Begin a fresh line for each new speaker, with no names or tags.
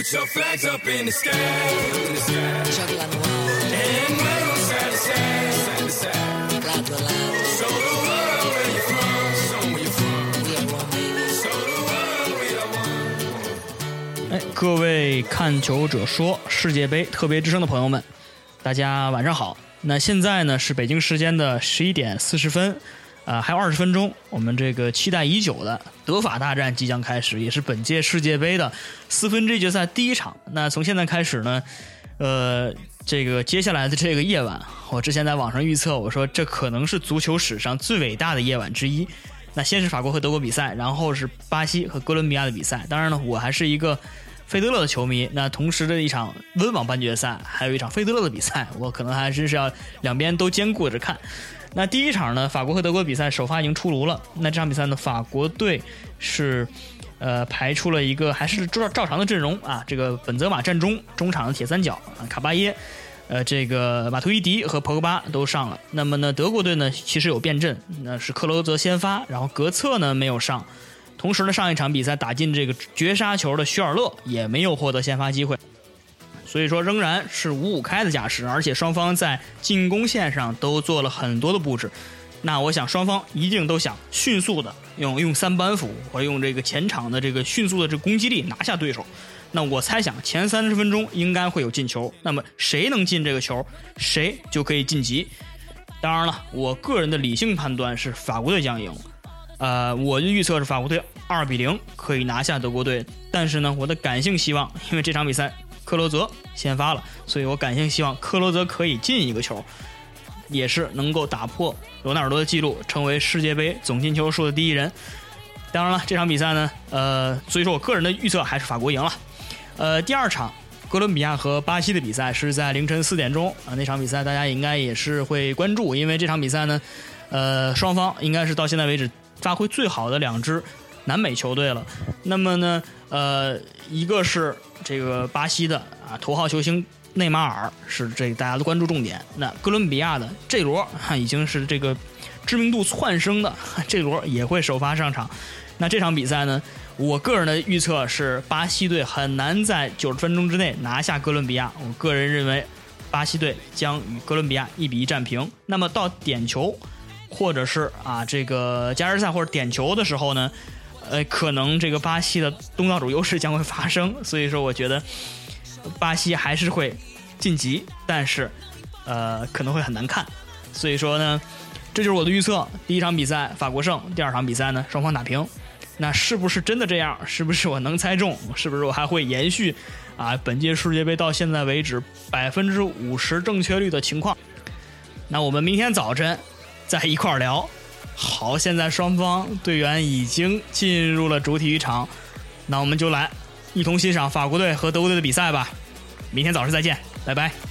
Put your flags up in the sky, in the sky.
Chocolate noir,
And wave 'em side to side, side to side.
lado a lado,
Show the world where you're from, show 'em where you're from.
we are one baby.
Show the world we are one.
哎，各位看球者说世界杯特别之声的朋友们，大家晚上好。那现在呢是北京时间的十一点四十分，啊、还有二十分钟，我们这个期待已久的德法大战即将开始，也是本届世界杯的四分之一决赛第一场。那从现在开始呢，呃，这个接下来的这个夜晚，我之前在网上预测，我说这可能是足球史上最伟大的夜晚之一。那先是法国和德国比赛，然后是巴西和哥伦比亚的比赛。当然了，我还是一个费德勒的球迷。那同时的一场温网半决赛，还有一场费德勒的比赛，我可能还真是要两边都兼顾着看。那第一场呢，法国和德国比赛首发已经出炉了。那这场比赛呢，法国队是呃排出了一个还是照照常的阵容啊，这个本泽马站中，中场的铁三角啊，卡巴耶。呃，这个马图伊迪和博格巴都上了。那么呢，德国队呢其实有变阵，那是克罗泽先发，然后格策呢没有上。同时呢，上一场比赛打进这个绝杀球的徐尔勒也没有获得先发机会。所以说仍然是五五开的架势，而且双方在进攻线上都做了很多的布置。那我想双方一定都想迅速的用用三板斧或者用这个前场的这个迅速的这攻击力拿下对手。那我猜想前三十分钟应该会有进球，那么谁能进这个球，谁就可以晋级。当然了，我个人的理性判断是法国队将赢。呃，我的预测是法国队二比零可以拿下德国队，但是呢，我的感性希望，因为这场比赛克罗泽先发了，所以我感性希望克罗泽可以进一个球，也是能够打破罗纳尔多的记录，成为世界杯总进球数的第一人。当然了，这场比赛呢，呃，所以说我个人的预测还是法国赢了。呃，第二场哥伦比亚和巴西的比赛是在凌晨四点钟啊，那场比赛大家应该也是会关注，因为这场比赛呢，呃，双方应该是到现在为止发挥最好的两支南美球队了。那么呢，呃，一个是这个巴西的啊头号球星内马尔是这大家的关注重点，那哥伦比亚的这罗哈已经是这个知名度窜升的，这罗也会首发上场。那这场比赛呢？我个人的预测是巴西队很难在九十分钟之内拿下哥伦比亚。我个人认为，巴西队将与哥伦比亚一比一战平。那么到点球，或者是啊这个加时赛或者点球的时候呢，呃，可能这个巴西的东道主优势将会发生。所以说，我觉得巴西还是会晋级，但是呃可能会很难看。所以说呢，这就是我的预测。第一场比赛法国胜，第二场比赛呢双方打平。那是不是真的这样？是不是我能猜中？是不是我还会延续啊？本届世界杯到现在为止百分之五十正确率的情况？那我们明天早晨在一块儿聊。好，现在双方队员已经进入了主体育场，那我们就来一同欣赏法国队和德国队的比赛吧。明天早上再见，拜拜。